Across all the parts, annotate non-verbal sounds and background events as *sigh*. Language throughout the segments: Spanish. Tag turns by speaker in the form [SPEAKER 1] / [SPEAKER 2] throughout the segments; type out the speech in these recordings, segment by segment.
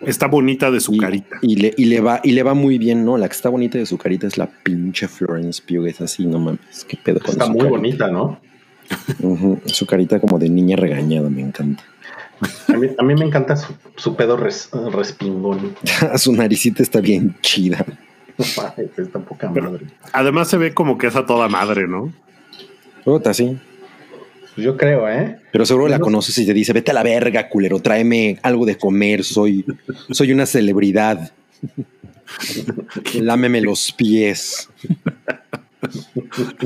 [SPEAKER 1] Está bonita de su
[SPEAKER 2] Y,
[SPEAKER 1] carita.
[SPEAKER 2] y le, y le va, y le va muy bien, ¿no? La que está bonita de su carita es la pinche Florence Pugh, es así, no mames, qué pedo con
[SPEAKER 3] Está
[SPEAKER 2] su
[SPEAKER 3] muy
[SPEAKER 2] carita.
[SPEAKER 3] bonita, ¿no?
[SPEAKER 2] Su carita como de niña regañada, me encanta.
[SPEAKER 3] A mí, a mí me encanta su, su pedo res- respingón. *laughs*
[SPEAKER 2] su naricita está bien chida.
[SPEAKER 3] Está poca
[SPEAKER 1] Pero-
[SPEAKER 3] madre.
[SPEAKER 1] Además se ve como que es a toda madre, ¿no?
[SPEAKER 2] Puta, sí.
[SPEAKER 3] Pues yo creo, ¿eh?
[SPEAKER 2] Pero seguro la
[SPEAKER 3] Bueno.
[SPEAKER 2] conoces y te dice, vete a la verga, culero, tráeme algo de comer, soy, soy una celebridad. Lámeme los pies.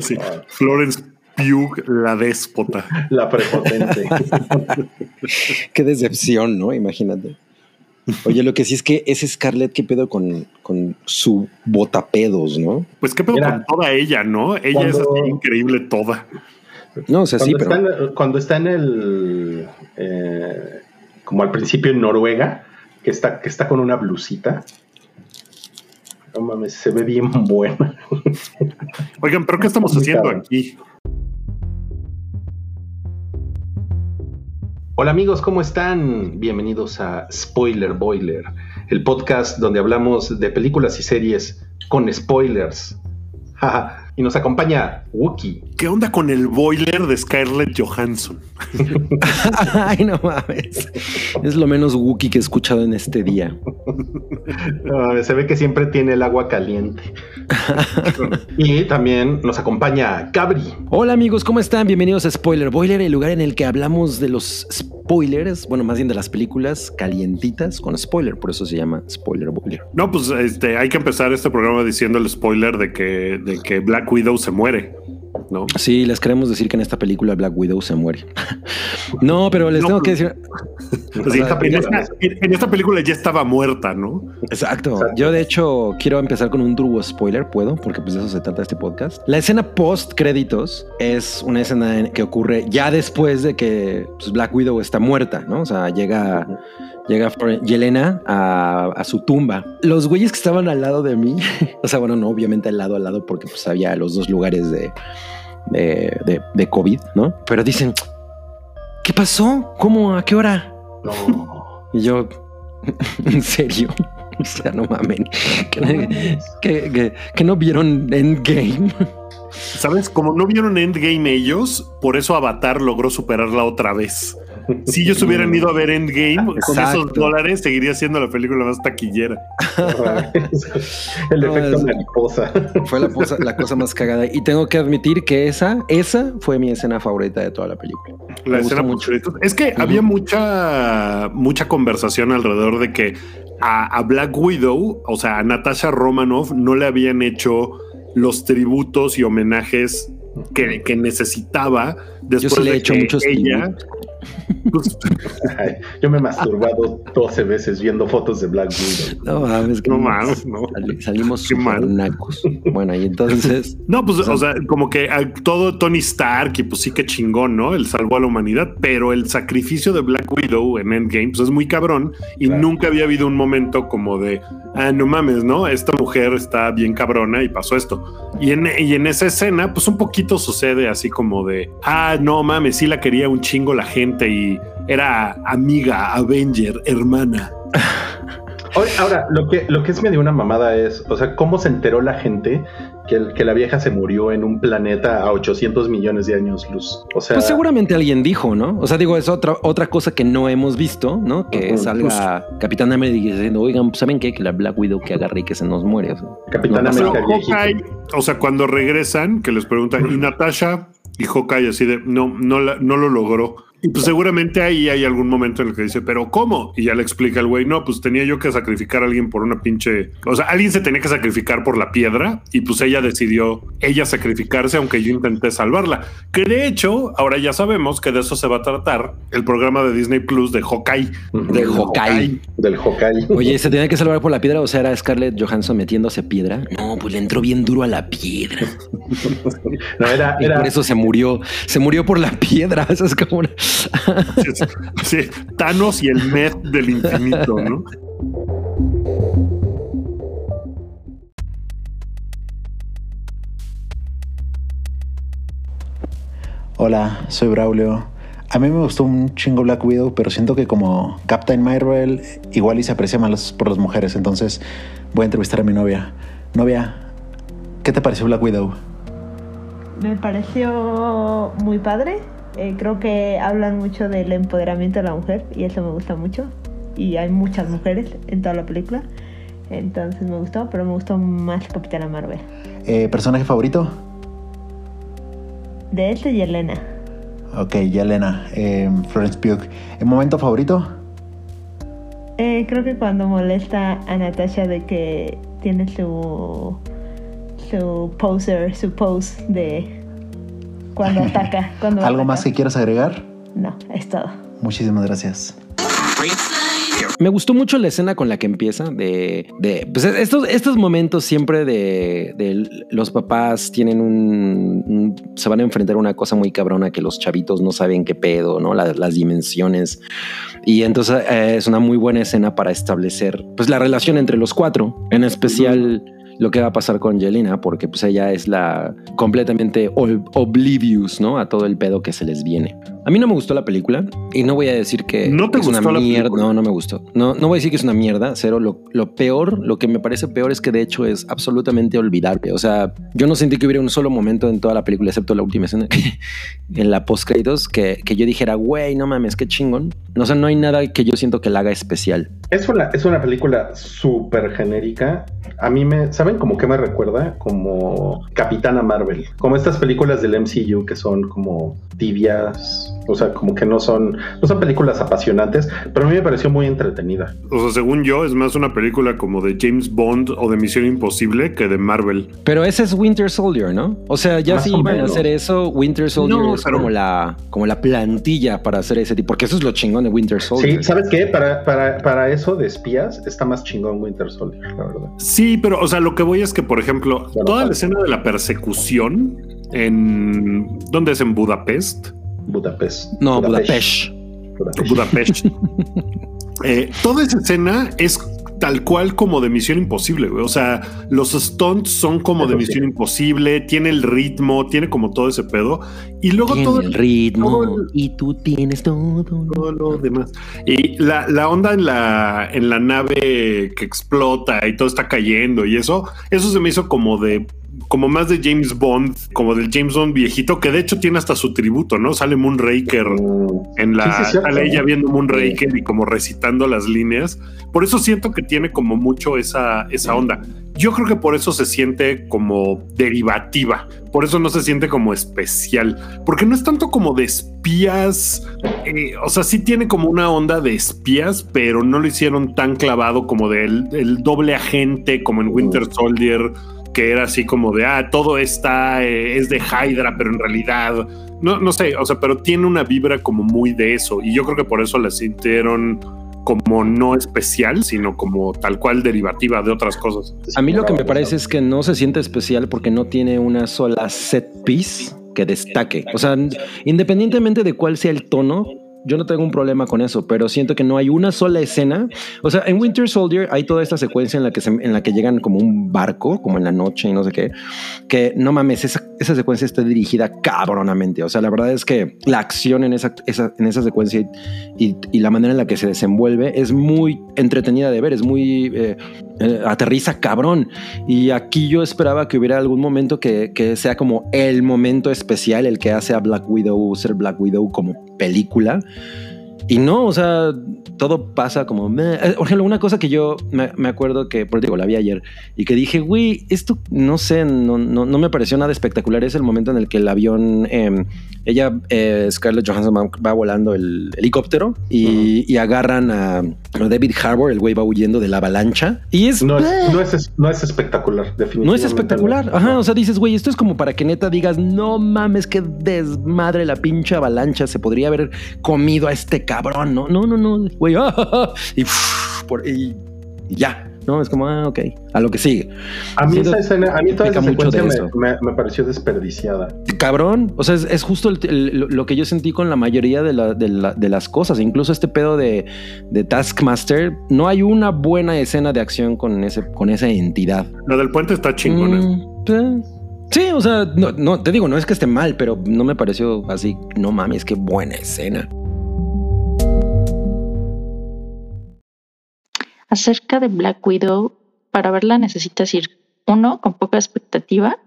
[SPEAKER 1] Sí. Florence Pugh, la déspota.
[SPEAKER 3] La prepotente. *laughs*
[SPEAKER 2] Qué decepción, ¿no? Imagínate. Oye, lo que sí es que ese Scarlett, ¿qué pedo con, con su botapedos, no?
[SPEAKER 1] Pues qué pedo
[SPEAKER 3] Mira,
[SPEAKER 1] con toda ella, ¿no? Ella es así increíble toda.
[SPEAKER 2] No, o sea, sí,
[SPEAKER 3] cuando,
[SPEAKER 2] pero...
[SPEAKER 3] está en, cuando está en el. eh, como al principio en Noruega, que está, que está con una blusita. No mames, se ve bien *laughs* buena.
[SPEAKER 1] Oigan, pero ¿qué estamos haciendo aquí?
[SPEAKER 3] Hola amigos, ¿cómo están? Bienvenidos a Spoiler Boiler, el podcast donde hablamos de películas y series con spoilers. *laughs* Y nos acompaña Wookie.
[SPEAKER 1] ¿Qué onda con el boiler de Scarlett Johansson? *laughs*
[SPEAKER 2] Ay, no mames. Es lo menos Wookiee que he escuchado en este día.
[SPEAKER 3] Se ve que siempre tiene el agua caliente. *laughs* y también nos acompaña Gabri.
[SPEAKER 2] Hola amigos, ¿cómo están? Bienvenidos a Spoiler Boiler, el lugar en el que hablamos de los spoilers, bueno, más bien de las películas calientitas con spoiler, por eso se llama Spoiler Boiler.
[SPEAKER 1] No, pues este, hay que empezar este programa diciendo el spoiler de que, de que Black Widow se muere, ¿no?
[SPEAKER 2] Sí, les queremos decir que en esta película Black Widow se muere. *laughs* no, pero les
[SPEAKER 1] No,
[SPEAKER 2] tengo que decir... *laughs*
[SPEAKER 3] Esta
[SPEAKER 1] en, esta, en esta película ya estaba muerta, ¿no?
[SPEAKER 2] Exacto.
[SPEAKER 3] Exacto.
[SPEAKER 2] Yo de hecho quiero empezar con un turbo spoiler, ¿puedo? Porque pues de eso se trata este podcast. La escena post créditos es una escena en- que ocurre ya después de que pues, Black Widow está muerta, ¿no? O sea, llega, llega Yelena a, a su tumba. Los güeyes que estaban al lado de mí, *laughs* o sea, bueno, no, obviamente al lado, al lado, porque pues había los dos lugares de, de, de, de COVID, ¿no? Pero dicen, ¿qué pasó? ¿Cómo? ¿A qué hora?
[SPEAKER 3] No.
[SPEAKER 2] Y yo, *laughs* ¿en serio? *laughs* O sea, no mamen. Que, que- que- que no vieron Endgame.
[SPEAKER 1] ¿Sabes? Como no vieron Endgame ellos, por eso Avatar logró superarla otra vez. Si ellos hubieran ido a ver Endgame, con
[SPEAKER 2] Exacto.
[SPEAKER 1] esos dólares seguiría siendo la película más taquillera. *laughs*
[SPEAKER 3] el
[SPEAKER 2] No,
[SPEAKER 3] efecto
[SPEAKER 2] es-
[SPEAKER 3] mariposa.
[SPEAKER 2] Fue la cosa, la cosa más cagada. Y tengo que admitir que esa, esa fue mi escena favorita de toda la película.
[SPEAKER 1] La
[SPEAKER 2] Me
[SPEAKER 1] escena créditos. Es que había mucha, mucha conversación alrededor de que a, a Black Widow, o sea, a Natasha Romanoff, no le habían hecho los tributos y homenajes que, que necesitaba
[SPEAKER 2] Yo
[SPEAKER 1] después
[SPEAKER 2] sí le he hecho muchos
[SPEAKER 1] ella. pues, *laughs*
[SPEAKER 3] yo me he masturbado 12 veces viendo fotos de Black Widow.
[SPEAKER 2] No mames, que
[SPEAKER 1] No mames, no.
[SPEAKER 2] sali- Salimos
[SPEAKER 1] Qué mal.
[SPEAKER 2] nacos. Bueno, y entonces. *laughs*
[SPEAKER 1] no, pues, o sea, como que a todo Tony Stark y pues sí que chingón, ¿no? Él salvó a la humanidad, pero el sacrificio de Black Widow en Endgame pues es muy cabrón y
[SPEAKER 3] Claro.
[SPEAKER 1] nunca había habido un momento como de, ah, no mames, ¿no? Esta mujer está bien cabrona y pasó esto. Y en, y en esa escena, pues un poquito sucede así como de, ah, no mames, sí la quería un chingo la gente y era amiga, Avenger, hermana. *laughs*
[SPEAKER 3] Ahora, lo que, lo que es medio una mamada es, o sea, ¿cómo se enteró la gente que, la vieja se murió en un planeta a 800 millones de años luz? O sea,
[SPEAKER 2] Pues seguramente alguien dijo, ¿no? O sea, digo, es otra, otra cosa que no hemos visto, ¿no? Que
[SPEAKER 3] Ujú.
[SPEAKER 2] salga Capitán América diciendo, oigan, pues, ¿saben qué? Que la Black Widow que agarre y que se nos muere. O sea,
[SPEAKER 3] Capitán
[SPEAKER 2] no
[SPEAKER 3] América
[SPEAKER 1] o sea, cuando regresan, que les preguntan, ¿y Natasha? Y Hawkeye así de, no, no, la- no lo logró. Y pues seguramente ahí hay algún momento en el que dice, ¿pero cómo? Y ya le explica el güey, no, pues tenía yo que sacrificar a alguien por una pinche... O sea, alguien se tenía que sacrificar por la piedra y pues ella decidió, ella sacrificarse, aunque yo intenté salvarla. Que de hecho, ahora ya sabemos que de eso se va a tratar el programa de Disney Plus de Hawkeye.
[SPEAKER 2] De Hawkeye.
[SPEAKER 3] Del Hawkeye.
[SPEAKER 2] Oye, ¿se tenía que salvar por la piedra? O sea, era Scarlett Johansson metiéndose piedra. No, pues le entró bien duro a la piedra. *laughs*
[SPEAKER 3] No, era,
[SPEAKER 2] Y por eso se murió. Se murió por la piedra. *laughs* Eso es como una...
[SPEAKER 1] Sí, Thanos y el Met del infinito, ¿no?
[SPEAKER 4] Hola, soy Braulio. A mí me gustó un chingo Black Widow, pero siento que como Captain Marvel igual y se aprecia más por las mujeres. Entonces voy a entrevistar a mi novia. Novia, ¿qué te pareció Black Widow?
[SPEAKER 5] Me pareció muy padre. Eh, creo que hablan mucho del empoderamiento de la mujer y eso me gusta mucho. Y hay muchas mujeres en toda la película. Entonces me gustó, pero me gustó más Capitana Marvel.
[SPEAKER 4] Eh, ¿Personaje favorito?
[SPEAKER 5] De este, Yelena.
[SPEAKER 4] Ok, Yelena. Eh, Florence Pugh. ¿El momento favorito?
[SPEAKER 5] Eh, creo que cuando molesta a Natasha de que tiene su su poser, su pose de cuando *laughs* ataca. Cuando
[SPEAKER 4] ¿Algo
[SPEAKER 5] ataca.
[SPEAKER 4] más que quieras agregar?
[SPEAKER 5] No, es todo.
[SPEAKER 4] Muchísimas gracias.
[SPEAKER 2] Me gustó mucho la escena con la que empieza de, de pues estos, estos momentos siempre de, de los papás tienen un, un- se van a enfrentar a una cosa muy cabrona que los chavitos no saben qué pedo, ¿no? La- las dimensiones. Y entonces eh, es una muy buena escena para establecer pues la relación entre los cuatro, en especial lo que va a pasar con Jelena, porque pues ella es la completamente oblivious, ¿no? A todo el pedo que se les viene. A mí no me gustó la película y no voy a decir que
[SPEAKER 1] ¿No te
[SPEAKER 2] es una
[SPEAKER 1] gustó la
[SPEAKER 2] mierda.
[SPEAKER 1] película?
[SPEAKER 2] No, no me gustó. No, no voy a decir que es una mierda, cero. Lo, lo peor, lo que me parece peor es que de hecho es absolutamente olvidable. O sea, yo no sentí que hubiera un solo momento en toda la película, excepto la última escena, *laughs* en la post créditos, que, que yo dijera, güey, no mames, qué chingón. O sea, no hay nada que yo siento que la haga especial.
[SPEAKER 3] Es una, es una película súper genérica. A mí me, ¿saben como que me recuerda? Como Capitana Marvel. Como estas películas del MCU que son como tibias. O sea, como que no son, no son películas apasionantes, pero a mí me pareció muy entretenida.
[SPEAKER 1] O sea, según yo, es más una película como de James Bond o de Misión Imposible que de Marvel.
[SPEAKER 2] Pero ese es Winter Soldier, ¿no? O sea, ya si
[SPEAKER 3] o
[SPEAKER 2] iban a hacer eso, Winter Soldier
[SPEAKER 1] No,
[SPEAKER 2] es
[SPEAKER 1] pero-
[SPEAKER 2] como la, como la plantilla para hacer ese tipo, porque eso es lo chingón de Winter Soldier.
[SPEAKER 3] Sí, ¿sabes qué? Para, para, para eso de espías está más chingón Winter Soldier, la verdad.
[SPEAKER 1] Sí, pero, o sea, lo que voy es que, por ejemplo,
[SPEAKER 3] Bueno,
[SPEAKER 1] toda la escena de la persecución en. ¿Dónde es? En Budapest.
[SPEAKER 3] Budapest.
[SPEAKER 2] No, Budapest.
[SPEAKER 3] Budapest.
[SPEAKER 1] Budapest. *laughs* Eh, toda esa escena es tal cual como de Misión Imposible, güey. O sea, los stunts son como de
[SPEAKER 3] sí.
[SPEAKER 1] Misión Imposible, tiene el ritmo, tiene como todo ese pedo. Y luego
[SPEAKER 2] Tiene
[SPEAKER 1] todo
[SPEAKER 2] el ritmo
[SPEAKER 1] todo el-
[SPEAKER 2] y tú tienes todo.
[SPEAKER 1] todo lo demás. Y la, la onda en la, en la nave que explota y todo está cayendo y eso, eso se me hizo como de como más de James Bond, como del James Bond viejito, que de hecho tiene hasta su tributo, ¿no? Sale Moonraker
[SPEAKER 3] Mm,
[SPEAKER 1] en la
[SPEAKER 3] Sí, sí, cierto.
[SPEAKER 1] sale ella viendo Moonraker y como recitando las líneas. Por eso siento que tiene como mucho esa, esa onda. Yo creo que por eso se siente como derivativa. Por eso no se siente como especial. Porque no es tanto como de espías. eh, o sea, sí tiene como una onda de espías, pero no lo hicieron tan clavado como del el doble agente, como en Winter Soldier, que era así como de, ah, todo está, eh, es de Hydra, pero en realidad no, no sé, o sea, pero tiene una vibra como muy de eso. Y yo creo que por eso la sintieron como no especial, sino como tal cual derivativa de otras cosas.
[SPEAKER 2] A mí lo que me parece es que no se siente especial porque no tiene una sola set piece que destaque. O sea, independientemente de cuál sea el tono, yo no tengo un problema con eso, pero siento que no hay una sola escena. O sea, en Winter Soldier hay toda esta secuencia en la que, en la que llegan como un barco, como en la noche y no sé qué, que no mames, esa, esa secuencia está dirigida cabronamente. O sea, la verdad es que la acción en esa, en esa secuencia y la manera en la que se desenvuelve es muy entretenida de ver, es muy... eh, eh, aterriza cabrón. Y aquí yo esperaba que hubiera algún momento que, que sea como el momento especial, el que hace a Black Widow ser Black Widow como película. Y no, o sea, todo pasa como... meh. Eh, Por ejemplo, una cosa que yo me, me acuerdo que, por digo, la vi ayer y que dije, güey, esto no sé, no, no, no me pareció nada espectacular. Es el momento en el que el avión, eh, ella, eh, Scarlett Johansson va, va volando el helicóptero y, y agarran a, a David Harbour, el güey va huyendo de la avalancha. Y es...
[SPEAKER 3] No es, no, es, no es espectacular, definitivamente.
[SPEAKER 2] No es espectacular. Ajá, o sea, dices, güey, esto es como para que neta digas, no mames, qué desmadre la pinche avalancha. Se podría haber comido a este cabrón. No, no, no, no, güey. ah, y, uf, por- y- y ya. No, es como, ah, ok, a lo que sigue.
[SPEAKER 3] A mí esa escena, a mí toda esa secuencia me, me, me pareció desperdiciada.
[SPEAKER 2] Cabrón, o sea, es, es justo el- el- lo- que yo sentí con la mayoría de, la- de la- de las cosas. Incluso este pedo de, de Taskmaster, no hay una buena escena de acción con, ese, con esa entidad.
[SPEAKER 1] La del puente está chingona.
[SPEAKER 2] Mm, eh, Sí, o sea, no, no, te digo, no es que esté mal, pero no me pareció así, no mames, qué buena escena.
[SPEAKER 6] Acerca de Black Widow, para verla necesitas ir, uno, con poca expectativa,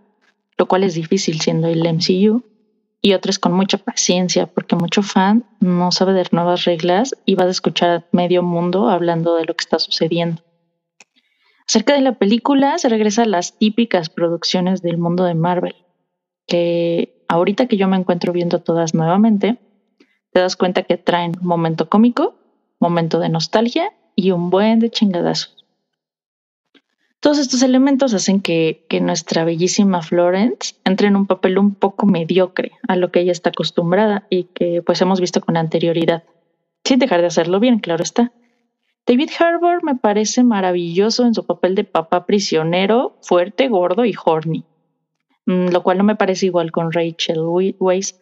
[SPEAKER 6] lo cual es difícil siendo el MCU, y otros con mucha paciencia, porque mucho fan no sabe de nuevas reglas y vas a escuchar medio mundo hablando de lo que está sucediendo. Acerca de la película, se regresa a las típicas producciones del mundo de Marvel, que ahorita que yo me encuentro viendo todas nuevamente, te das cuenta que traen momento cómico, momento de nostalgia y un buen de chingadazos. Todos estos elementos hacen que, nuestra bellísima Florence entre en un papel un poco mediocre a lo que ella está acostumbrada y que pues hemos visto con anterioridad, sin dejar de hacerlo bien, claro está. David Harbour me parece maravilloso en su papel de papá prisionero, fuerte, gordo y horny, mm, lo cual no me parece igual con Rachel Weisz,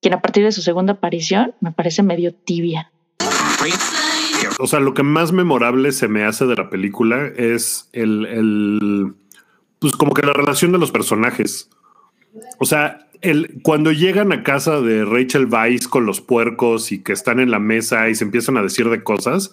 [SPEAKER 6] quien a partir de su segunda aparición me parece medio tibia
[SPEAKER 1] o sea, lo que más memorable se me hace de la película es el, el pues como que la relación de los personajes. O sea, el, cuando llegan a casa de Rachel Weisz con los puercos y que están en la mesa y se empiezan a decir de cosas,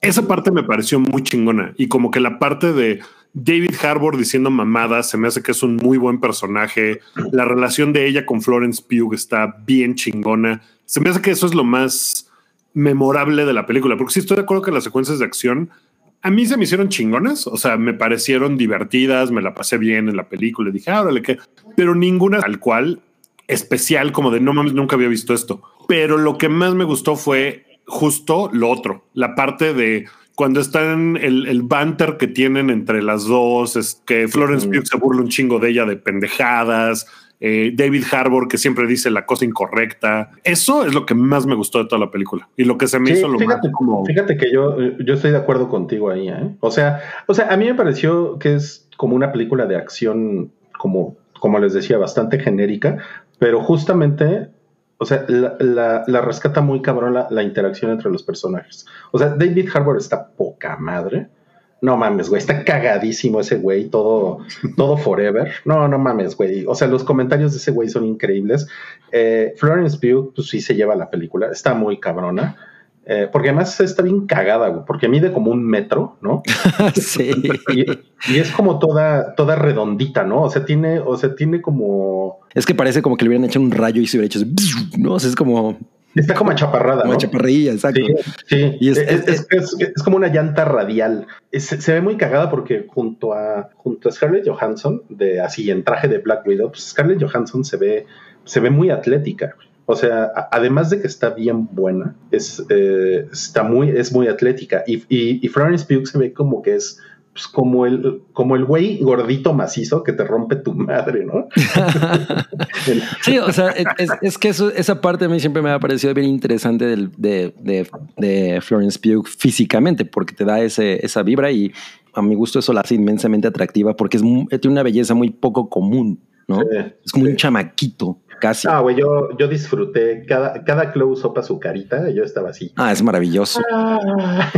[SPEAKER 1] esa parte me pareció muy chingona. Y como que la parte de David Harbour diciendo mamadas, se me hace que es un muy buen personaje. La relación de ella con Florence Pugh está bien chingona. Se me hace que eso es lo más memorable de la película, porque sí estoy de acuerdo que las secuencias de acción a mí se me hicieron chingonas, o sea, me parecieron divertidas, me la pasé bien en la película, dije, ah, órale, que, pero ninguna tal cual especial como de no mames, nunca había visto esto. Pero lo que más me gustó fue justo lo otro, la parte de cuando están el, el banter que tienen entre las dos, es que Florence Pugh se burla un chingo de ella de pendejadas, eh, David Harbour que siempre dice la cosa incorrecta. Eso es lo que más me gustó de toda la película y lo que se me hizo lo
[SPEAKER 3] fíjate,
[SPEAKER 1] como...
[SPEAKER 3] Fíjate que yo, yo estoy de acuerdo contigo ahí, ¿eh? O sea, o sea, a mí me pareció que es como una película de acción, como, como les decía, bastante genérica, pero justamente o sea, la, la, rescata muy cabrón la, la, interacción entre los personajes. O sea, David Harbour está poca madre. No mames, güey, está cagadísimo ese güey, todo, todo forever. No, no mames, güey. O sea, los comentarios de ese güey son increíbles. Eh, Florence Pugh, pues sí se lleva la película, está muy cabrona. Eh, porque además está bien cagada, güey, porque mide como un metro, ¿no? *laughs*
[SPEAKER 2] sí.
[SPEAKER 3] Y, es como toda, toda redondita, ¿no? O sea, tiene, o sea, tiene como.
[SPEAKER 2] Es que parece como que le hubieran hecho un rayo y se hubiera hecho, ¿no? O sea, es como
[SPEAKER 3] Está como chaparrada.
[SPEAKER 2] Como chaparrilla, exacto.
[SPEAKER 3] Sí, Y es, como una llanta radial. se ve muy cagada porque junto a, junto a Scarlett Johansson, de así en traje de Black Widow, pues Scarlett Johansson se ve, se ve muy atlética. O sea, además de que está bien buena, es, eh, está muy, es muy atlética. Y, y, y Florence Pugh se ve como que es pues, como el, como el güey gordito macizo que te rompe tu madre, ¿no? *laughs*
[SPEAKER 2] sí, o sea, es, que eso, esa parte a mí siempre me ha parecido bien interesante de, de, Florence Pugh físicamente, porque te da ese, esa vibra y a mi gusto eso la hace inmensamente atractiva porque es, tiene una belleza muy poco común, ¿no? es como un chamaquito. Casi.
[SPEAKER 3] Ah, güey, yo, yo disfruté cada, cada close-up a su carita, yo estaba así.
[SPEAKER 2] Ah, es maravilloso. Ah.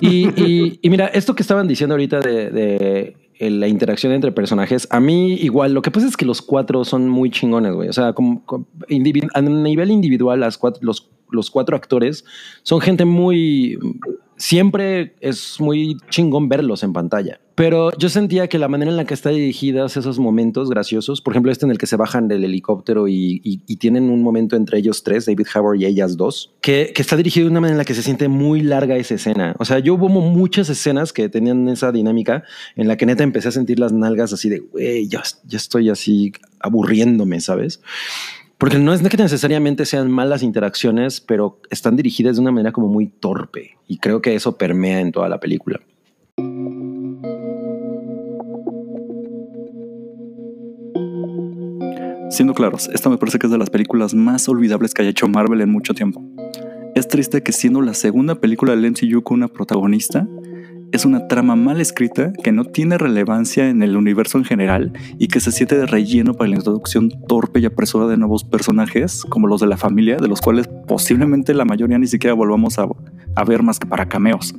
[SPEAKER 2] Y, y, mira, esto que estaban diciendo ahorita de, de, la interacción entre personajes, a mí igual, lo que pasa es que los cuatro son muy chingones, güey. O sea, como, a nivel individual, las cuatro, los, los cuatro actores son gente muy siempre es muy chingón verlos en pantalla. Pero yo sentía que la manera en la que está dirigidas esos momentos graciosos, por ejemplo, este en el que se bajan del helicóptero y, tienen un momento entre ellos tres, David Howard y ellas dos, que, está dirigido de una manera en la que se siente muy larga esa escena. O sea, yo hubo muchas escenas que tenían esa dinámica en la que neta empecé a sentir las nalgas así de, güey, ya, ya estoy así aburriéndome, ¿sabes? Porque no es que necesariamente sean malas interacciones, pero están dirigidas de una manera como muy torpe. Y creo que eso permea en toda la película.
[SPEAKER 7] Siendo claros, esta me parece que es de las películas más olvidables que haya hecho Marvel en mucho tiempo. Es triste que siendo la segunda película del MCU con una protagonista, es una trama mal escrita que no tiene relevancia en el universo en general y que se siente de relleno para la introducción torpe y apresurada de nuevos personajes, como los de la familia, de los cuales posiblemente la mayoría ni siquiera volvamos a, ver más que para cameos.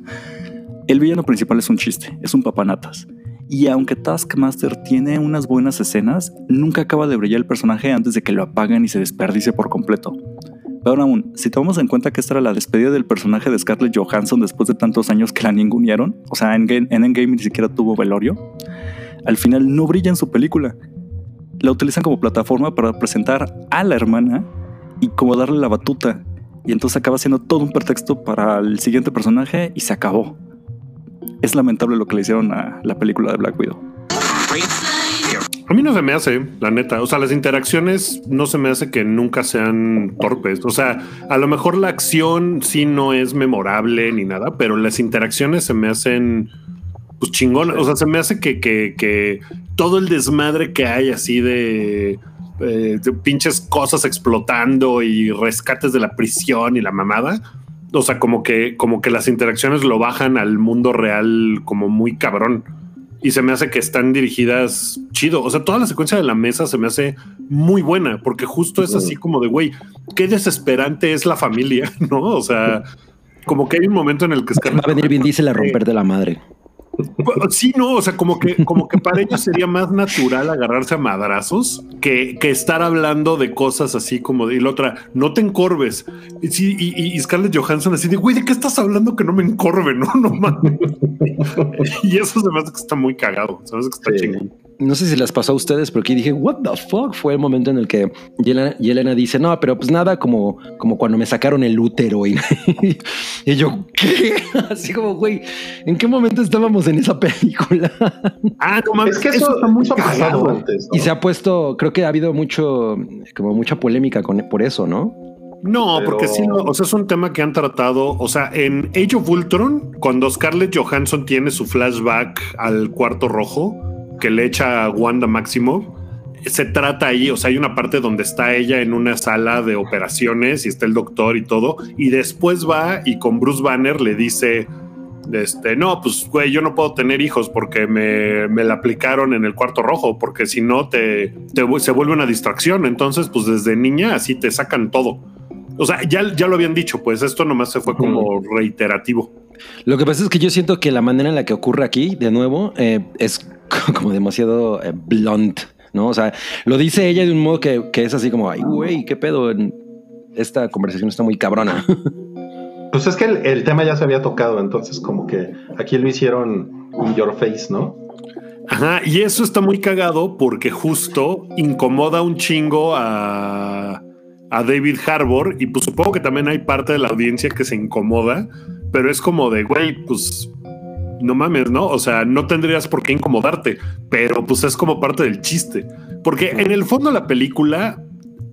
[SPEAKER 7] El villano principal es un chiste, es un papanatas. Y aunque Taskmaster tiene unas buenas escenas, nunca acaba de brillar el personaje antes de que lo apaguen y se desperdicie por completo. Pero aún, si tomamos en cuenta que esta era la despedida del personaje de Scarlett Johansson después de tantos años que la ningunearon, o sea, en, en Endgame ni siquiera tuvo velorio, al final no brilla en su película. La utilizan como plataforma para presentar a la hermana y como darle la batuta. Y entonces acaba siendo todo un pretexto para el siguiente personaje y se acabó. Es lamentable lo que le hicieron a la película de Black Widow.
[SPEAKER 1] A mí no se me hace, la neta. O sea, las interacciones no se me hace que nunca sean torpes. O sea, a lo mejor la acción sí no es memorable ni nada, pero las interacciones se me hacen pues chingón. O sea, se me hace que, que, que todo el desmadre que hay así de, eh, de pinches cosas explotando y rescates de la prisión y la mamada. O sea, como que, como que las interacciones lo bajan al mundo real como muy cabrón y se me hace que están dirigidas chido. O sea, toda la secuencia de la mesa se me hace muy buena porque justo es así como de güey, qué desesperante es la familia, *laughs* no? O sea, como que hay un momento en el que
[SPEAKER 2] va a venir Vin Diesel a romper de la madre.
[SPEAKER 1] Sí, no, o sea, como que, como que para ellos sería más natural agarrarse a madrazos que, que estar hablando de cosas así como de y la otra, no te encorves. Y, sí, y, y Scarlett Johansson así de güey, ¿de qué estás hablando que no me encorve? *laughs* No, no mames. y eso se me hace que está muy cagado. Se me hace que está
[SPEAKER 3] Sí.
[SPEAKER 1] chingón.
[SPEAKER 2] No sé si les pasó a ustedes, pero aquí dije, what the fuck? Fue el momento en el que Yelena, Yelena dice, no, pero pues nada, como, como cuando me sacaron el útero. Y, *laughs* y yo, ¿qué? *laughs* Así como, güey, ¿en qué momento estábamos en esa película?
[SPEAKER 1] Ah, no mames,
[SPEAKER 3] Es que eso,
[SPEAKER 1] está
[SPEAKER 3] eso ha pasado
[SPEAKER 1] cagado.
[SPEAKER 3] antes. ¿no?
[SPEAKER 2] Y se ha puesto, creo que ha habido mucho, como mucha polémica con, por eso, ¿no?
[SPEAKER 1] No,
[SPEAKER 3] Pero-
[SPEAKER 1] porque sí, no, o sea, es un tema que han tratado. O sea, en Age of Ultron, cuando Scarlett Johansson tiene su flashback al cuarto rojo que le echa a Wanda Maximoff, se trata ahí. O sea, hay una parte donde está ella en una sala de operaciones y está el doctor y todo. Y después va y con Bruce Banner le dice. Este, no, pues güey, yo no puedo tener hijos porque me, me la aplicaron en el cuarto rojo, porque si no te, te se vuelve una distracción. Entonces, pues desde niña así te sacan todo. O sea, ya, ya lo habían dicho, pues esto nomás se fue como reiterativo.
[SPEAKER 2] Lo que pasa es que yo siento que la manera en la que ocurre aquí, de nuevo, eh, es *laughs* como demasiado eh, blunt, ¿no? O sea, lo dice ella de un modo que, que es así como, ay, güey, qué pedo. Esta conversación está muy cabrona. *laughs*
[SPEAKER 3] Pues es que el, el tema ya se había tocado, entonces como que aquí lo hicieron in your face, ¿no?
[SPEAKER 1] Ajá, y eso está muy cagado porque justo incomoda un chingo a, a David Harbour y pues supongo que también hay parte de la audiencia que se incomoda, pero es como de, güey, pues no mames, ¿no? O sea, no tendrías por qué incomodarte, pero pues es como parte del chiste, porque en el fondo la película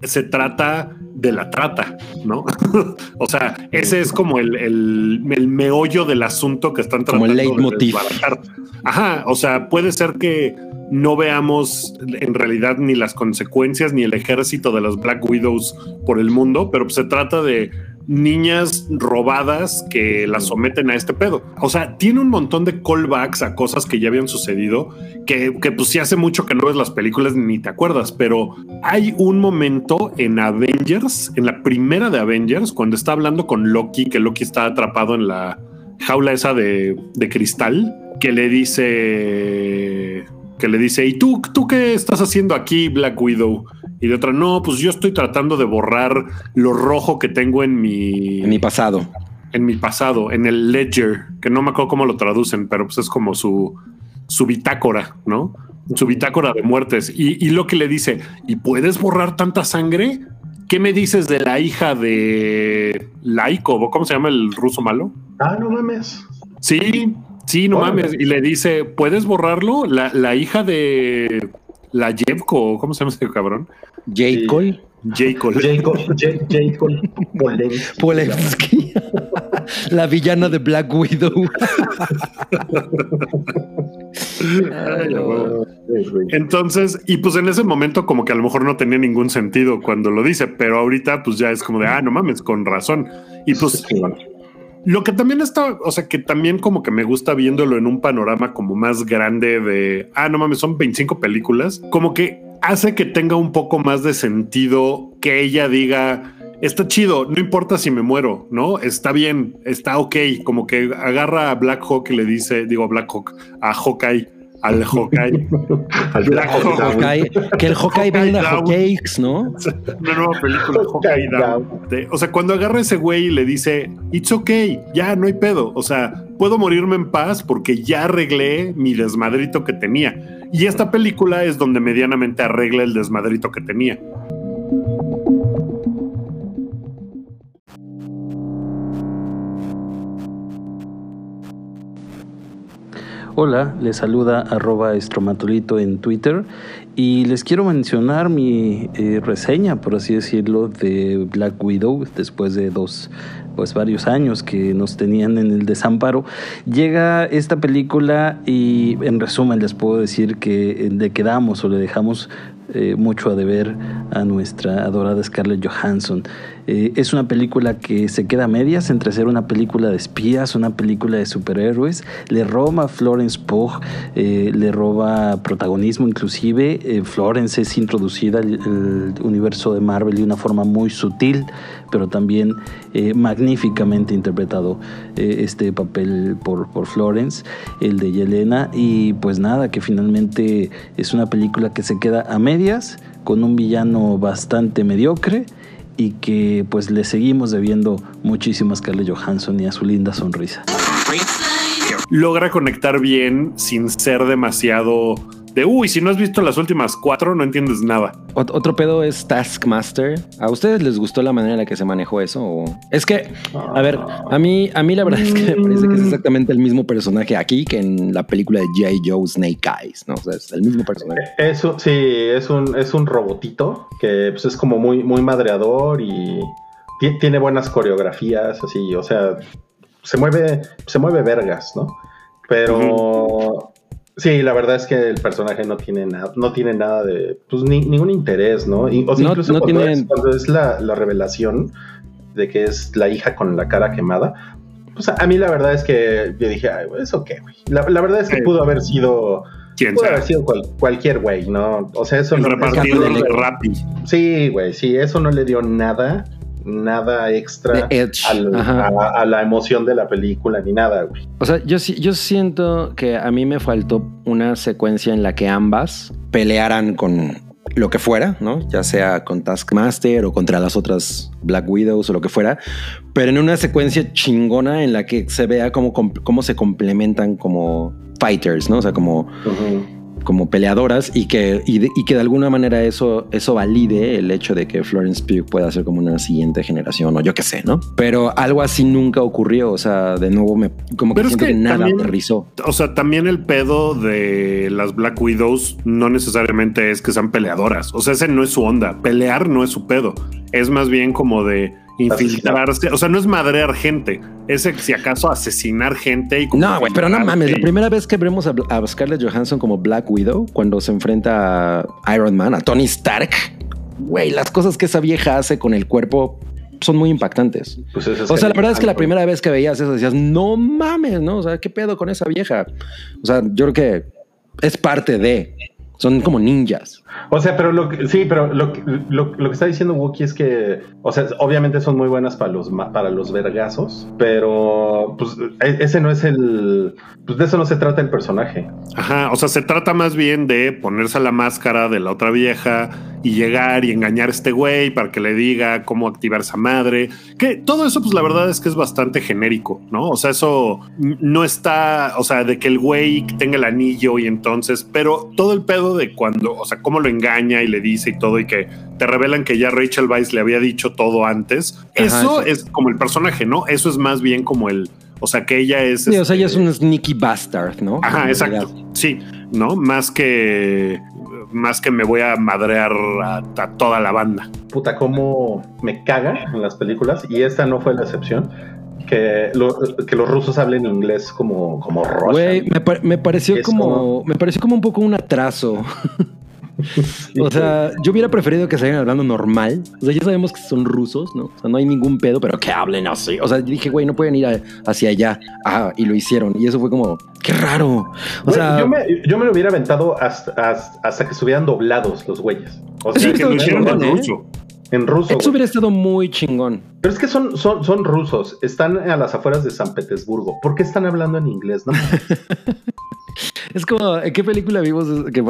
[SPEAKER 1] se trata de la trata, ¿no? *laughs* o sea, ese es como el, el, el meollo del asunto que están
[SPEAKER 2] Como
[SPEAKER 1] tratando
[SPEAKER 2] el
[SPEAKER 1] de desbaratar. Ajá, o sea, puede ser que no veamos en realidad ni las consecuencias ni el ejército de las Black Widows por el mundo, pero se trata de niñas robadas que las someten a este pedo. O sea, tiene un montón de callbacks a cosas que ya habían sucedido, que, que pues sí hace mucho que no ves las películas ni te acuerdas, pero hay un momento en Avengers, en la primera de Avengers, cuando está hablando con Loki, que Loki está atrapado en la jaula esa de, de cristal, que le dice que le dice, ¿y tú, tú qué estás haciendo aquí, Black Widow? Y de otra, no, pues yo estoy tratando de borrar lo rojo que tengo en mi,
[SPEAKER 2] en mi pasado.
[SPEAKER 1] en mi pasado, en el ledger, que no me acuerdo cómo lo traducen, pero pues es como su, su bitácora, ¿no? Su bitácora de muertes. Y, y lo que le dice, ¿y puedes borrar tanta sangre? ¿Qué me dices de la hija de Laiko? ¿Cómo se llama el ruso malo?
[SPEAKER 3] Ah, no mames.
[SPEAKER 1] Sí, sí, no
[SPEAKER 3] Órale.
[SPEAKER 1] mames. Y le dice, ¿puedes borrarlo? La, la hija de la Jevko, ¿cómo se llama ese cabrón?
[SPEAKER 2] J.
[SPEAKER 3] Sí.
[SPEAKER 2] Cole.
[SPEAKER 1] Jacob.
[SPEAKER 3] Jacob, J- Jacob Polensky.
[SPEAKER 2] Polensky. la villana de Black Widow. Ay, no.
[SPEAKER 1] Entonces, y pues en ese momento como que a lo mejor no tenía ningún sentido cuando lo dice, pero ahorita pues ya es como de, ah, no mames, con razón. Y pues
[SPEAKER 3] Sí, bueno.
[SPEAKER 1] Lo que también está, o sea, que también como que me gusta viéndolo en un panorama como más grande de, ah, no mames, son 25 películas, como que hace que tenga un poco más de sentido que ella diga, está chido, no importa si me muero, ¿no? Está bien, está ok, como que agarra a Black Hawk y le dice, digo Black Hawk, a Hawkeye, al Hawkeye. *laughs*
[SPEAKER 3] Al Black.
[SPEAKER 2] Hawkeye, que el Hawkeye
[SPEAKER 1] Hawkeye
[SPEAKER 2] venda
[SPEAKER 1] Down.
[SPEAKER 2] hotcakes, ¿no?
[SPEAKER 1] Una nueva película, Hawkeye Down. De- O sea, cuando agarra ese güey y le dice, it's okay, ya no hay pedo. O sea, puedo morirme en paz porque ya arreglé mi desmadrito que tenía. Y esta película es donde medianamente arregla el desmadrito que tenía.
[SPEAKER 8] Hola, les saluda arroba estromatolito en Twitter y les quiero mencionar mi eh, reseña, por así decirlo, de Black Widow después de dos, pues varios años que nos tenían en el desamparo. Llega esta película y en resumen les puedo decir que eh, le quedamos o le dejamos eh, mucho a deber a nuestra adorada Scarlett Johansson. Eh, es una película que se queda a medias entre ser una película de espías, una película de superhéroes. Le roba Florence Pugh, eh, le roba protagonismo inclusive. Eh, Florence es introducida al al universo de Marvel de una forma muy sutil, pero también magníficamente interpretado este papel por, por Florence, el de Yelena. Y pues nada, que finalmente es una película que se queda a medias con un villano bastante mediocre y que pues le seguimos debiendo muchísimo a Johansson y a su linda sonrisa.
[SPEAKER 1] Logra conectar bien sin ser demasiado de, uy, si no has visto las últimas cuatro, no entiendes nada.
[SPEAKER 2] Ot- Otro pedo es Taskmaster. ¿A ustedes les gustó la manera en la que se manejó eso? o- Es que, a ver, a mí, a mí la verdad es que me parece que es exactamente el mismo personaje aquí que en la película de G.I. Joe Snake Eyes, ¿no? O sea, es el mismo personaje.
[SPEAKER 3] Eso, sí, es un, es un robotito que pues, es como muy, muy madreador y ti- tiene buenas coreografías, así, o sea, se mueve, se mueve vergas, ¿no? Pero sí, la verdad es que el personaje no tiene nada, no tiene nada de, pues ni- ningún interés, ¿no? Y, o sea,
[SPEAKER 2] No-
[SPEAKER 3] incluso
[SPEAKER 2] no
[SPEAKER 3] cuando,
[SPEAKER 2] tiene-
[SPEAKER 3] es, cuando es la, la revelación de que es la hija con la cara quemada, pues a, a mí la verdad es que yo dije, ay, eso qué, güey. La, la verdad es que
[SPEAKER 1] Sí.
[SPEAKER 3] pudo haber sido
[SPEAKER 1] ¿Quién
[SPEAKER 3] Pudo
[SPEAKER 1] sea?
[SPEAKER 3] haber sido cual- cualquier güey, ¿no? O sea, eso
[SPEAKER 1] El
[SPEAKER 3] no,
[SPEAKER 1] repartidor
[SPEAKER 3] eso no
[SPEAKER 1] de
[SPEAKER 3] le-. Sí, güey, sí, eso no le dio nada, nada extra al- a, a la emoción de la película ni nada, güey.
[SPEAKER 2] O sea, yo, sí- yo siento que a mí me faltó una secuencia en la que ambas pelearan con lo que fuera, ¿no? Ya sea con Taskmaster o contra las otras Black Widows o lo que fuera, pero en una secuencia chingona en la que se vea cómo, cómo se complementan como fighters, ¿no? O sea, como, como peleadoras y que, y, de, y que de alguna manera eso, eso valide el hecho de que Florence Pugh pueda ser como una siguiente generación o yo qué sé, ¿no? Pero algo así nunca ocurrió, o sea, de nuevo me como que
[SPEAKER 1] Pero es
[SPEAKER 2] siento que,
[SPEAKER 1] que
[SPEAKER 2] nada
[SPEAKER 1] también-
[SPEAKER 2] aterrizó.
[SPEAKER 1] O sea, también el pedo de las Black Widows no necesariamente es que sean peleadoras. O sea, ese no es su onda. Pelear no es su pedo. Es más bien como de infiltrarse. O sea, no es madrear gente. Es si acaso asesinar gente y como
[SPEAKER 2] No, güey, pero no mames. La primera vez que vemos a, a Scarlett Johansson como Black Widow, cuando se enfrenta a Iron Man, a Tony Stark, güey, las cosas que esa vieja hace con el cuerpo son muy impactantes.
[SPEAKER 3] Pues es
[SPEAKER 2] O sea, la verdad es que la primera vez que veías eso decías, no mames, ¿no? O sea, ¿qué pedo con esa vieja? O sea, yo creo que es parte de. Son como ninjas.
[SPEAKER 3] O sea, pero lo que, sí, pero lo, que- lo, lo que está diciendo Wookie es que, o sea, obviamente son muy buenas para los ma- para los vergazos, pero pues e- ese no es el, pues de eso no se trata el personaje.
[SPEAKER 1] Ajá, o sea, se trata más bien de ponerse la máscara de la otra vieja y llegar y engañar a este güey para que le diga cómo activar esa madre. Que todo eso, pues la verdad es que es bastante genérico, ¿no? O sea, eso no está, o sea, de que el güey tenga el anillo y entonces, pero todo el pedo de cuando, o sea, cómo lo engaña y le dice y todo y que te revelan que ya Rachel Weisz le había dicho todo antes. eso es como el personaje, ¿no? Eso es más bien como el, o sea, que ella es...
[SPEAKER 2] Sí, o sea, ella es
[SPEAKER 1] este,
[SPEAKER 2] un sneaky bastard, ¿no?
[SPEAKER 1] Ajá, exacto. Sí, ¿no? Más que más que me voy a madrear a, a toda la banda.
[SPEAKER 3] Puta, cómo me caga en las películas, y esta no fue la excepción, que, lo- que los rusos hablen inglés como, como
[SPEAKER 2] me, pa- me pareció
[SPEAKER 3] Es
[SPEAKER 2] como,
[SPEAKER 3] como-
[SPEAKER 2] me pareció como un poco un atraso. *laughs* *laughs* O sea, yo hubiera preferido que salieran hablando normal. O sea, ya sabemos que son rusos, ¿no? O sea, no hay ningún pedo, pero que hablen así. O sea, dije, güey, no pueden ir a- hacia allá. Ajá, y lo hicieron. Y eso fue como, qué raro. O sea,
[SPEAKER 3] yo, me, yo me lo hubiera aventado hasta, hasta, hasta que estuvieran doblados los güeyes. O
[SPEAKER 2] Sí,
[SPEAKER 3] sea,
[SPEAKER 1] que lo hicieron en
[SPEAKER 2] ¿eh?
[SPEAKER 1] ruso.
[SPEAKER 3] en ruso.
[SPEAKER 2] eso
[SPEAKER 3] güey.
[SPEAKER 2] hubiera estado muy chingón.
[SPEAKER 3] Pero es que son, son, son rusos, están a las afueras de San Petersburgo. ¿Por qué están hablando en inglés? No? *laughs*
[SPEAKER 2] Es como, ¿en qué película vimos que,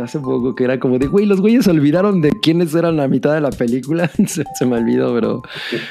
[SPEAKER 2] hace poco? Que era como de, güey, los güeyes se olvidaron de quiénes eran la mitad de la película. *laughs* se, se me olvidó, pero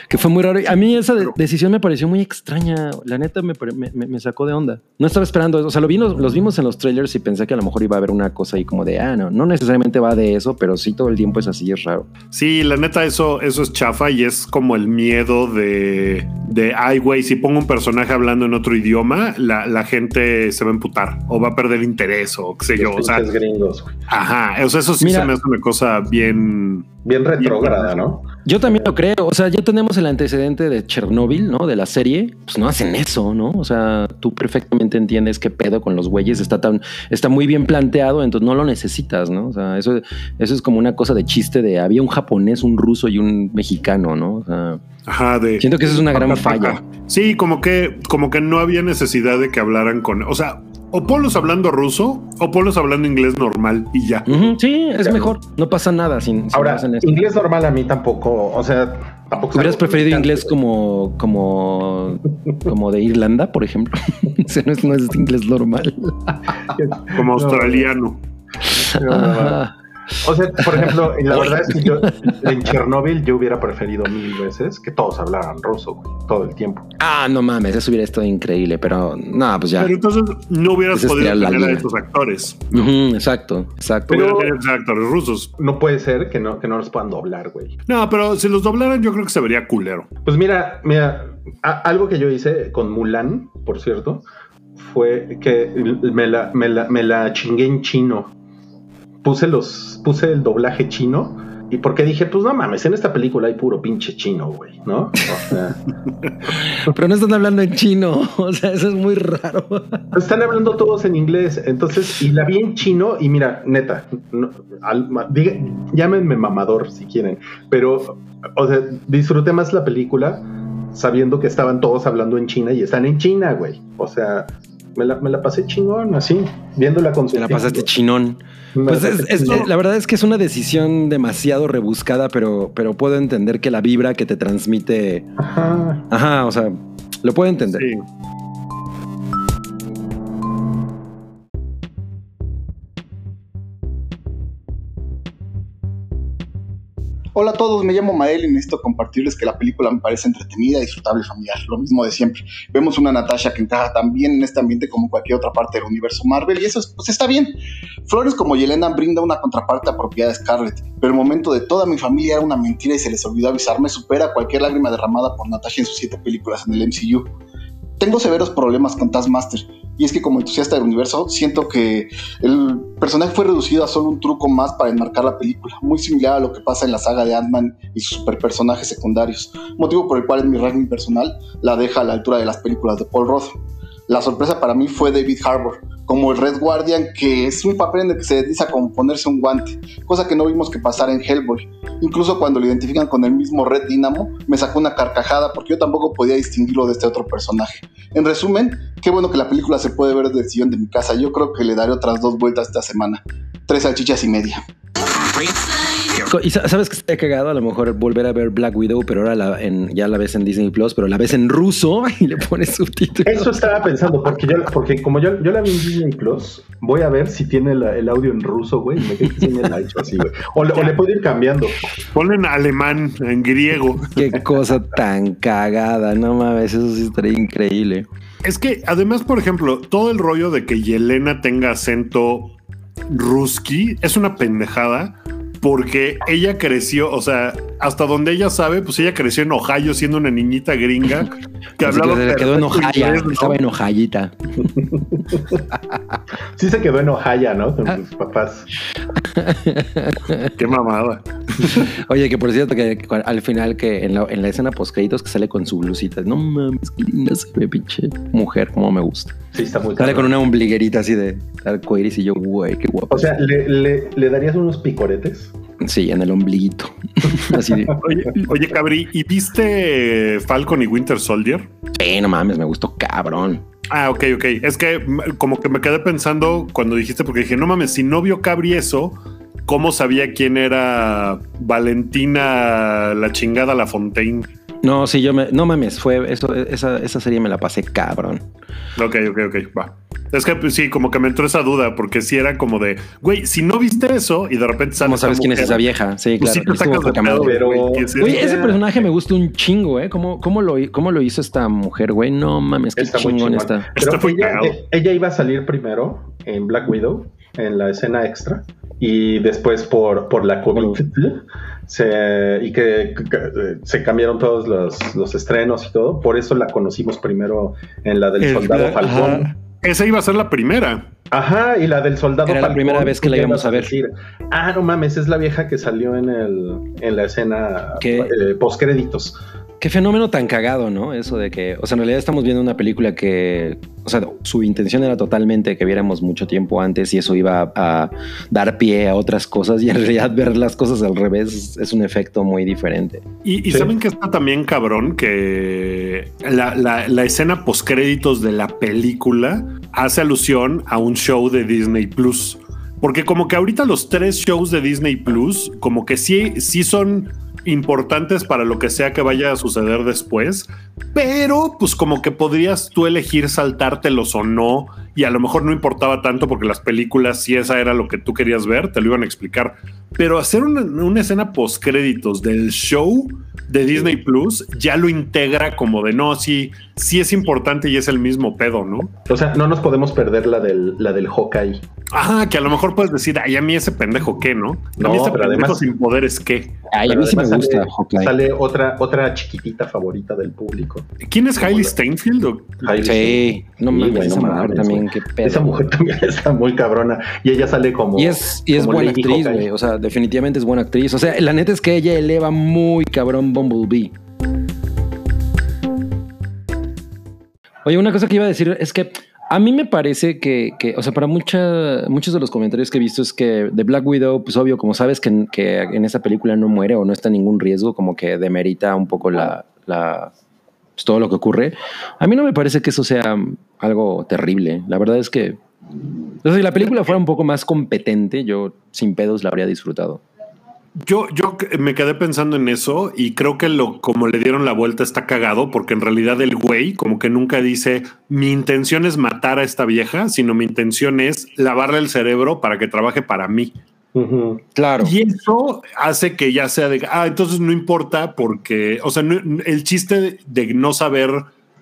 [SPEAKER 2] que fue muy raro. A mí esa de- decisión me pareció muy extraña. La neta me, me, me- sacó de onda. No estaba esperando eso. O sea, lo vi, los, los vimos en los trailers y pensé que a lo mejor iba a haber una cosa ahí como de, ah, no, no necesariamente va de eso, pero sí todo el tiempo es así, es raro.
[SPEAKER 1] Sí, la neta, eso, eso es chafa y es como el miedo de, de ay, güey, si pongo un personaje hablando en otro idioma, la, la gente se va a emputar o va a perder interés o qué sé yo. O sea,
[SPEAKER 3] gringos, güey.
[SPEAKER 1] ajá, o sea, eso sí
[SPEAKER 2] Mira.
[SPEAKER 1] se me hace una cosa bien.
[SPEAKER 3] Bien retrógrada, ¿no?
[SPEAKER 2] Yo también lo creo. O sea, ya tenemos el antecedente de Chernobyl, ¿no? De la serie. Pues no hacen eso, ¿no? O sea, tú perfectamente entiendes qué pedo con los güeyes. Está tan, está muy bien planteado, entonces no lo necesitas, ¿no? O sea, eso, eso es como una cosa de chiste de había un japonés, un ruso y un mexicano, ¿no? O sea,
[SPEAKER 1] Ajá, de.
[SPEAKER 2] siento que eso es una gran falla.
[SPEAKER 1] Sí, como que, como que no había necesidad de que hablaran con. O sea, o ponlos hablando ruso o ponlos hablando inglés normal y ya.
[SPEAKER 2] Sí, es mejor. No pasa nada sin, si
[SPEAKER 3] Ahora,
[SPEAKER 2] no hacen eso.
[SPEAKER 3] inglés normal a mí tampoco, o sea, tampoco.
[SPEAKER 2] ¿Hubieras preferido inglés como, como, como de Irlanda, por ejemplo? *laughs* O sea, no es, no es inglés normal.
[SPEAKER 1] Como australiano.
[SPEAKER 2] Ajá.
[SPEAKER 3] O sea, por ejemplo, la verdad es que yo *laughs* en Chernóbil yo hubiera preferido mil veces que todos hablaran ruso, güey, todo el tiempo.
[SPEAKER 2] Ah, no mames, eso hubiera estado increíble, pero no, pues ya.
[SPEAKER 1] Pero entonces no hubieras podido tener a estos actores.
[SPEAKER 2] Ujú, exacto, exacto.
[SPEAKER 3] Pero-
[SPEAKER 1] actores rusos.
[SPEAKER 3] No puede ser que no, que no los puedan doblar, güey.
[SPEAKER 1] No, pero si los doblaran, yo creo que se vería culero.
[SPEAKER 3] Pues mira, mira, a- algo que yo hice con Mulan, por cierto, fue que me la, me la, me la chingué en chino. Puse los, puse el doblaje chino. Y porque dije, pues no mames, en esta película hay puro pinche chino, güey, ¿no? O sea, *laughs*
[SPEAKER 2] Pero no están hablando en chino, *laughs* o sea, eso es muy raro. *laughs*
[SPEAKER 3] están hablando todos en inglés, entonces, y la vi en chino, y mira, neta, no, al- diga- llámenme mamador si quieren, pero, o sea, disfruté más la película sabiendo que estaban todos hablando en China y están en China, güey. O sea, me la, me la pasé chingón, así, viéndola con
[SPEAKER 2] Te la pasaste chinón.
[SPEAKER 3] Me
[SPEAKER 2] Pues es- es- la verdad es que es una decisión demasiado rebuscada, pero, pero puedo entender que la vibra que te transmite.
[SPEAKER 3] Ajá.
[SPEAKER 2] Ajá, o sea, lo puedo entender.
[SPEAKER 1] Sí.
[SPEAKER 9] Hola a todos, me llamo Mael y necesito compartirles que la película me parece entretenida, disfrutable y familiar. Lo mismo de siempre. Vemos una Natasha que encaja tan bien en este ambiente como cualquier otra parte del universo Marvel y eso es- pues está bien. Flores como Yelena brinda una contraparte apropiada a Scarlett, pero el momento de toda mi familia era una mentira y se les olvidó avisarme supera cualquier lágrima derramada por Natasha en sus siete películas en el MCU. Tengo severos problemas con Taskmaster, y es que como entusiasta del universo, siento que el personaje fue reducido a solo un truco más para enmarcar la película, muy similar a lo que pasa en la saga de Ant-Man y sus superpersonajes secundarios, motivo por el cual en mi ranking personal la deja a la altura de las películas de Paul Roth. La sorpresa para mí fue David Harbour, como el Red Guardian, que es un papel en el que se desliza como ponerse un guante, cosa que no vimos que pasara en Hellboy. Incluso cuando lo identifican con el mismo Red Dynamo, me sacó una carcajada porque yo tampoco podía distinguirlo de este otro personaje. En resumen, qué bueno que la película se puede ver desde el sillón de mi casa. Yo creo que le daré otras dos vueltas esta semana. Tres salchichas y media.
[SPEAKER 2] Y sa- sabes que está cagado a lo mejor volver a ver Black Widow, pero ahora la, en, ya la ves en Disney Plus, pero la ves en ruso *laughs* y le pones subtítulos.
[SPEAKER 3] Eso estaba pensando, porque yo, porque como yo, yo la vi en Disney Plus, voy a ver si tiene la- el audio en ruso, güey. Me quedé que sí me la ha hecho así, güey. O, le- o le puedo ir cambiando.
[SPEAKER 1] Ponen alemán, en griego.
[SPEAKER 2] Qué cosa tan cagada, no mames, eso sí estaría increíble.
[SPEAKER 1] Es que además, por ejemplo, todo el rollo de que Yelena tenga acento ruski es una pendejada porque ella creció, o sea, hasta donde ella sabe, pues ella creció en Ohio siendo una niñita gringa que
[SPEAKER 2] Así
[SPEAKER 1] hablaba
[SPEAKER 2] que se quedó en Ohio,
[SPEAKER 1] inglés, ¿no?
[SPEAKER 2] estaba en Ohayita.
[SPEAKER 3] Sí se quedó en Ohio, ¿no?
[SPEAKER 2] Ah.
[SPEAKER 3] Con sus papás. *laughs*
[SPEAKER 1] Qué mamada. *laughs*
[SPEAKER 2] Oye, que por cierto, que al final que en la, en la escena post créditos que sale con su blusita, no mames, qué linda se ve, pinche mujer, como me gusta.
[SPEAKER 3] Sí, está muy
[SPEAKER 2] Sale con una ombliguerita así de arcoiris y yo, güey, qué guapo.
[SPEAKER 3] O sea, ¿le, le, le darías unos picoretes?
[SPEAKER 2] sí, en el ombliguito. *laughs* así de,
[SPEAKER 1] Oye, oye, Cabri, ¿y viste Falcon y Winter Soldier?
[SPEAKER 2] sí, no mames, me gustó cabrón.
[SPEAKER 1] Ah, ok, ok. Es que como que me quedé pensando cuando dijiste, porque dije, no mames, si no vio Cabri eso, ¿cómo sabía quién era Valentina la chingada La Fontaine?
[SPEAKER 2] No, sí, yo me, no mames, fue eso, esa, esa serie me la pasé cabrón.
[SPEAKER 1] Ok, ok, ok, va. Es que pues, sí, como que me entró esa duda, porque si era como de, güey, si no viste eso y de repente sale
[SPEAKER 2] ¿Cómo sabes quién es esa vieja? Sí,
[SPEAKER 1] Pues
[SPEAKER 2] claro.
[SPEAKER 1] sí te sacas de
[SPEAKER 3] pero-
[SPEAKER 1] güey,
[SPEAKER 2] ese personaje me gusta un chingo, ¿eh? ¿Cómo, cómo, lo, cómo lo hizo esta mujer, güey? No mames, qué
[SPEAKER 3] Está
[SPEAKER 2] chingón está.
[SPEAKER 1] Está
[SPEAKER 3] Pero
[SPEAKER 1] muy
[SPEAKER 3] ella, eh, ella iba a salir primero en Black Widow, en la escena extra, y después por, por la COVID se, y que, que- que se cambiaron todos los, los estrenos y todo. Por eso la conocimos primero en la del
[SPEAKER 1] El
[SPEAKER 3] Soldado Falcón.
[SPEAKER 2] Ajá.
[SPEAKER 1] Esa iba a ser la primera.
[SPEAKER 3] Ajá, y la del Soldado
[SPEAKER 2] Era la
[SPEAKER 3] Falcón.
[SPEAKER 2] primera vez que la íbamos a ver.
[SPEAKER 3] decir, ah, no mames, es la vieja que salió en, el, en la escena eh, postcréditos.
[SPEAKER 2] Qué fenómeno tan cagado, ¿no? Eso de que, o sea, en realidad estamos viendo una película que, o sea, su intención era totalmente que viéramos mucho tiempo antes y eso iba a, dar pie a otras cosas y en realidad ver las cosas al revés es un efecto muy diferente.
[SPEAKER 1] Y, y
[SPEAKER 3] Sí.
[SPEAKER 1] saben que está también cabrón que la, la- la escena postcréditos de la película hace alusión a un show de Disney Plus. Porque como que ahorita los tres shows de Disney Plus, como que sí, sí son importantes para lo que sea que vaya a suceder después, pero pues como que podrías tú elegir saltártelos o no, y a lo mejor no importaba tanto porque las películas, si esa era lo que tú querías ver, te lo iban a explicar. Pero hacer una, una escena post créditos del show de Disney Plus ya lo integra como de no, sí, sí es importante y es el mismo pedo, ¿no?
[SPEAKER 3] O sea, no nos podemos perder la del, la del Hawkeye.
[SPEAKER 1] Ajá, que a lo mejor puedes decir, ay, a mí ese pendejo qué, ¿no? A
[SPEAKER 3] No,
[SPEAKER 1] mí ese
[SPEAKER 3] pero
[SPEAKER 1] pendejo
[SPEAKER 3] además-
[SPEAKER 1] sin poderes qué.
[SPEAKER 2] Ay, a mí sí me gusta
[SPEAKER 3] sale,
[SPEAKER 2] Hawkeye.
[SPEAKER 3] sale otra, otra chiquitita favorita del público.
[SPEAKER 1] ¿Quién es Hailey Steinfeld? o-
[SPEAKER 3] Hailey
[SPEAKER 2] Sí, no
[SPEAKER 3] Sí,
[SPEAKER 2] mames,
[SPEAKER 3] güey,
[SPEAKER 2] esa mujer
[SPEAKER 3] mames,
[SPEAKER 2] también, qué pedo.
[SPEAKER 3] Esa mujer también *laughs* está muy cabrona. Y ella sale como.
[SPEAKER 2] Y es, y es buena actriz, güey. O sea, definitivamente es buena actriz. O sea, la neta es que ella eleva muy cabrón Bumblebee. Oye, una cosa que iba a decir es que a mí me parece que, o sea, para mucha, muchos de los comentarios que he visto es que de Black Widow, pues obvio, como sabes que, en esa película no muere o no está en ningún riesgo, como que demerita un poco la, la pues, todo lo que ocurre. A mí no me parece que eso sea algo terrible. La verdad es que, si la película fuera un poco más competente, yo sin pedos la habría disfrutado.
[SPEAKER 1] Yo, yo me quedé pensando en eso y creo que lo como le dieron la vuelta está cagado porque en realidad el güey como que nunca dice mi intención es matar a esta vieja, sino mi intención es lavarle el cerebro para que trabaje para mí.
[SPEAKER 2] Claro.
[SPEAKER 1] Y eso hace que ya sea de, ah, entonces no importa porque, o sea, no- el chiste de, de no saber,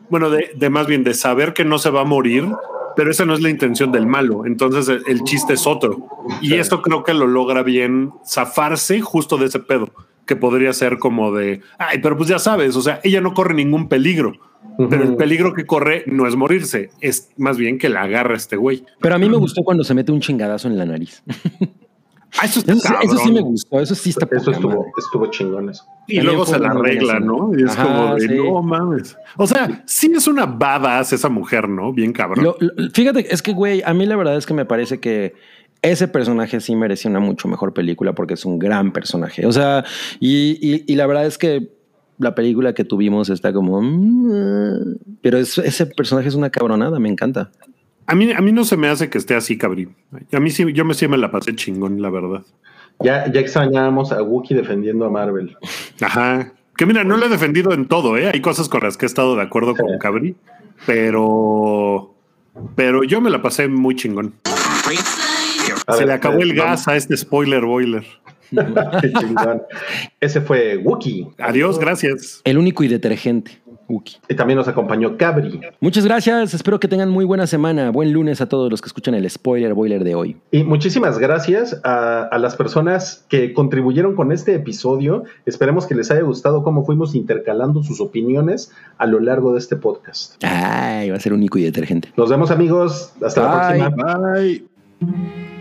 [SPEAKER 1] bueno, de, de más bien de saber que no se va a morir, pero esa no es la intención del malo. Entonces el, el chiste es otro. Y esto creo que lo logra bien zafarse justo de ese pedo, que podría ser como de, ay, pero pues ya sabes, o sea, ella no corre ningún peligro. Pero el peligro que corre no es morirse, es más bien que la agarra este güey.
[SPEAKER 2] Pero a mí me gustó cuando se mete un chingadazo en la nariz. *laughs*
[SPEAKER 1] Ah, eso está
[SPEAKER 2] Eso, sí- eso sí
[SPEAKER 1] cabrón.
[SPEAKER 2] me gustó. Eso sí está
[SPEAKER 3] Eso estuvo, estuvo chingón eso.
[SPEAKER 1] Y
[SPEAKER 2] También
[SPEAKER 1] luego se la arregla. ¿no? Y es
[SPEAKER 2] Ajá,
[SPEAKER 1] como de
[SPEAKER 2] sí.
[SPEAKER 1] no mames. O sea, sí es una badass esa mujer, ¿no? Bien cabrón.
[SPEAKER 2] Lo- lo- fíjate, es que, güey, a mí la verdad es que me parece que ese personaje sí merecía una mucho mejor película porque es un gran personaje. O sea, y, y- y la verdad es que la película que tuvimos está como... mm, pero es- ese personaje es una cabronada, me encanta.
[SPEAKER 1] A mí, a mí no se me hace que esté así, cabrón. A mí sí, yo me sí me la pasé chingón, la verdad.
[SPEAKER 3] Ya, ya extrañábamos a Wookiee defendiendo a Marvel.
[SPEAKER 1] Ajá. Que mira, no lo he defendido en todo, ¿eh? Hay cosas con las que he estado de acuerdo con Cabri, pero. Pero yo me la pasé muy chingón.
[SPEAKER 3] A
[SPEAKER 1] Se
[SPEAKER 3] ver,
[SPEAKER 1] le acabó el
[SPEAKER 3] vamos.
[SPEAKER 1] gas a este spoiler boiler. *laughs*
[SPEAKER 3] Qué chingón. Ese fue Wookiee.
[SPEAKER 1] Adiós, gracias.
[SPEAKER 2] El único y detergente, Uki.
[SPEAKER 3] Y también nos acompañó Cabri.
[SPEAKER 2] Muchas gracias, espero que tengan muy buena semana. Buen lunes a todos los que escuchan el spoiler boiler de hoy.
[SPEAKER 3] Y muchísimas gracias a, a las personas que contribuyeron con este episodio. Esperemos que les haya gustado cómo fuimos intercalando sus opiniones a lo largo de este podcast.
[SPEAKER 2] Ay, va a ser único y detergente.
[SPEAKER 3] Nos vemos amigos. Hasta la próxima.
[SPEAKER 1] Bye.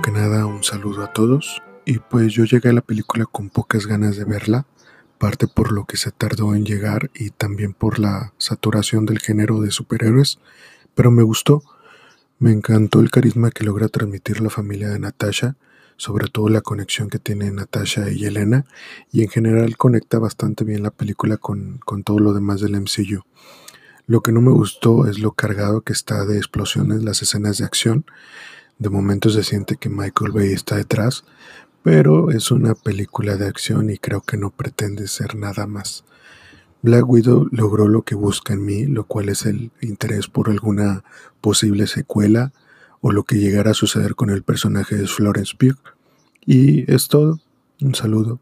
[SPEAKER 10] Que nada, un saludo a todos. Y pues yo llegué a la película con pocas ganas de verla, parte por lo que se tardó en llegar y también por la saturación del género de superhéroes, pero me gustó. Me encantó el carisma que logra transmitir la familia de Natasha, sobre todo la conexión que tienen Natasha y Elena, y en general conecta bastante bien la película con, con todo lo demás del MCU. Lo que no me gustó es lo cargado que está de explosiones las escenas de acción. De momento se siente que Michael Bay está detrás, pero es una película de acción y creo que no pretende ser nada más. Black Widow logró lo que busca en mí, lo cual es el interés por alguna posible secuela o lo que llegara a suceder con el personaje de Florence Pugh. Y es todo. Un saludo.